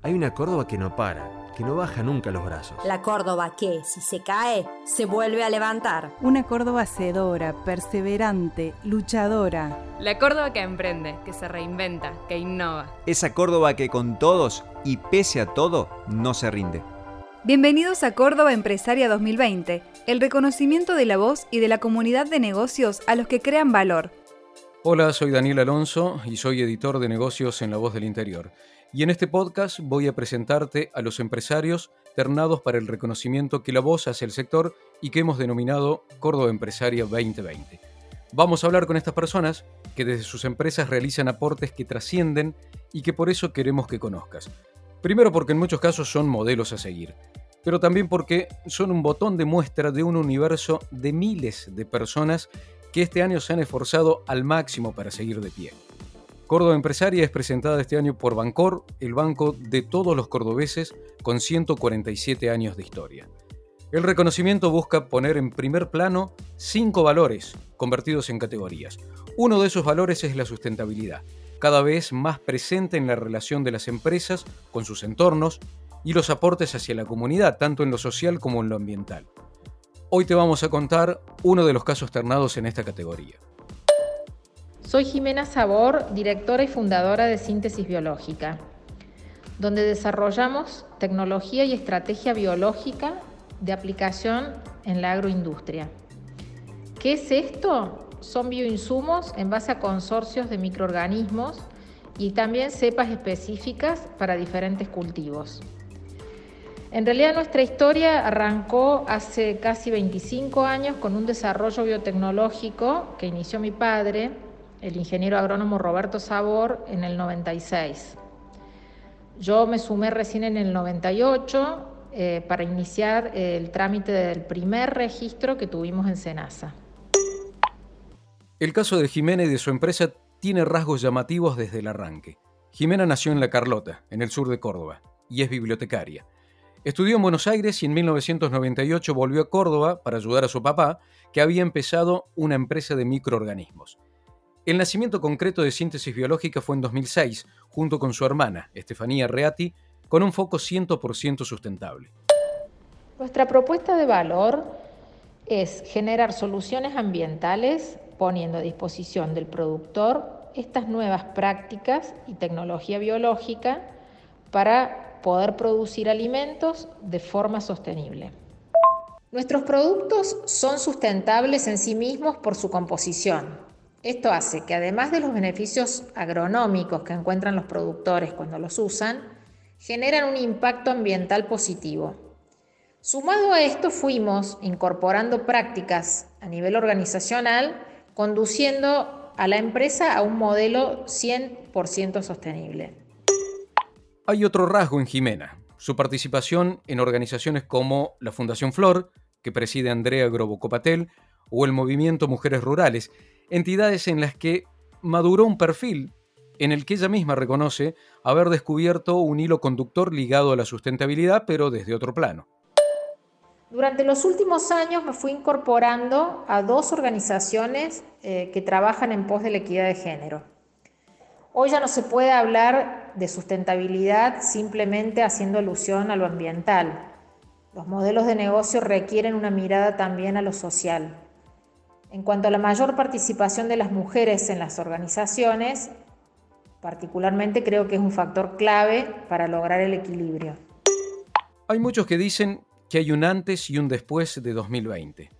Hay una Córdoba que no para, que no baja nunca los brazos. La Córdoba que, si se cae, se vuelve a levantar. Una Córdoba hacedora, perseverante, luchadora. La Córdoba que emprende, que se reinventa, que innova. Esa Córdoba que con todos y pese a todo no se rinde. Bienvenidos a Córdoba Empresaria 2020, el reconocimiento de la voz y de la comunidad de negocios a los que crean valor. Hola, soy Daniel Alonso y soy editor de negocios en La Voz del Interior. Y en este podcast voy a presentarte a los empresarios ternados para el reconocimiento que la voz hace el sector y que hemos denominado Córdoba Empresaria 2020. Vamos a hablar con estas personas que desde sus empresas realizan aportes que trascienden y que por eso queremos que conozcas. Primero porque en muchos casos son modelos a seguir, pero también porque son un botón de muestra de un universo de miles de personas que este año se han esforzado al máximo para seguir de pie. Córdoba Empresaria es presentada este año por Bancor, el banco de todos los cordobeses con 147 años de historia. El reconocimiento busca poner en primer plano cinco valores convertidos en categorías. Uno de esos valores es la sustentabilidad, cada vez más presente en la relación de las empresas con sus entornos y los aportes hacia la comunidad, tanto en lo social como en lo ambiental. Hoy te vamos a contar uno de los casos ternados en esta categoría. Soy Jimena Sabor, directora y fundadora de Síntesis Biológica, donde desarrollamos tecnología y estrategia biológica de aplicación en la agroindustria. ¿Qué es esto? Son bioinsumos en base a consorcios de microorganismos y también cepas específicas para diferentes cultivos. En realidad nuestra historia arrancó hace casi 25 años con un desarrollo biotecnológico que inició mi padre el ingeniero agrónomo Roberto Sabor en el 96. Yo me sumé recién en el 98 eh, para iniciar el trámite del primer registro que tuvimos en Senasa. El caso de Jimena y de su empresa tiene rasgos llamativos desde el arranque. Jimena nació en La Carlota, en el sur de Córdoba, y es bibliotecaria. Estudió en Buenos Aires y en 1998 volvió a Córdoba para ayudar a su papá, que había empezado una empresa de microorganismos. El nacimiento concreto de síntesis biológica fue en 2006, junto con su hermana, Estefanía Reati, con un foco 100% sustentable. Nuestra propuesta de valor es generar soluciones ambientales poniendo a disposición del productor estas nuevas prácticas y tecnología biológica para poder producir alimentos de forma sostenible. Nuestros productos son sustentables en sí mismos por su composición, esto hace que además de los beneficios agronómicos que encuentran los productores cuando los usan, generan un impacto ambiental positivo. Sumado a esto fuimos incorporando prácticas a nivel organizacional, conduciendo a la empresa a un modelo 100% sostenible. Hay otro rasgo en Jimena, su participación en organizaciones como la Fundación Flor, que preside Andrea Grobocopatel, o el Movimiento Mujeres Rurales, entidades en las que maduró un perfil en el que ella misma reconoce haber descubierto un hilo conductor ligado a la sustentabilidad, pero desde otro plano. Durante los últimos años me fui incorporando a dos organizaciones eh, que trabajan en pos de la equidad de género. Hoy ya no se puede hablar de sustentabilidad simplemente haciendo alusión a lo ambiental. Los modelos de negocio requieren una mirada también a lo social. En cuanto a la mayor participación de las mujeres en las organizaciones, particularmente creo que es un factor clave para lograr el equilibrio. Hay muchos que dicen que hay un antes y un después de 2020.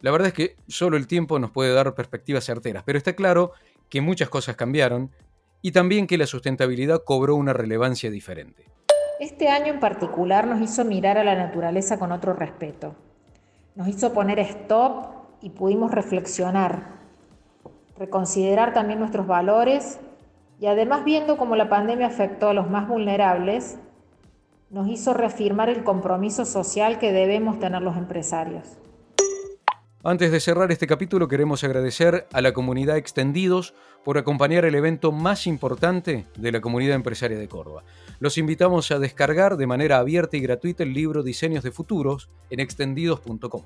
La verdad es que solo el tiempo nos puede dar perspectivas certeras, pero está claro que muchas cosas cambiaron y también que la sustentabilidad cobró una relevancia diferente. Este año en particular nos hizo mirar a la naturaleza con otro respeto. Nos hizo poner stop y pudimos reflexionar, reconsiderar también nuestros valores y además viendo cómo la pandemia afectó a los más vulnerables, nos hizo reafirmar el compromiso social que debemos tener los empresarios. Antes de cerrar este capítulo queremos agradecer a la comunidad Extendidos por acompañar el evento más importante de la comunidad empresaria de Córdoba. Los invitamos a descargar de manera abierta y gratuita el libro Diseños de Futuros en extendidos.com.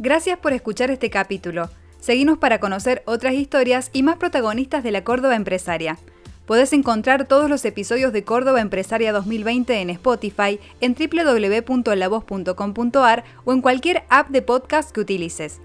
Gracias por escuchar este capítulo. Seguimos para conocer otras historias y más protagonistas de la Córdoba empresaria. Podés encontrar todos los episodios de Córdoba Empresaria 2020 en Spotify, en www.lavoz.com.ar o en cualquier app de podcast que utilices.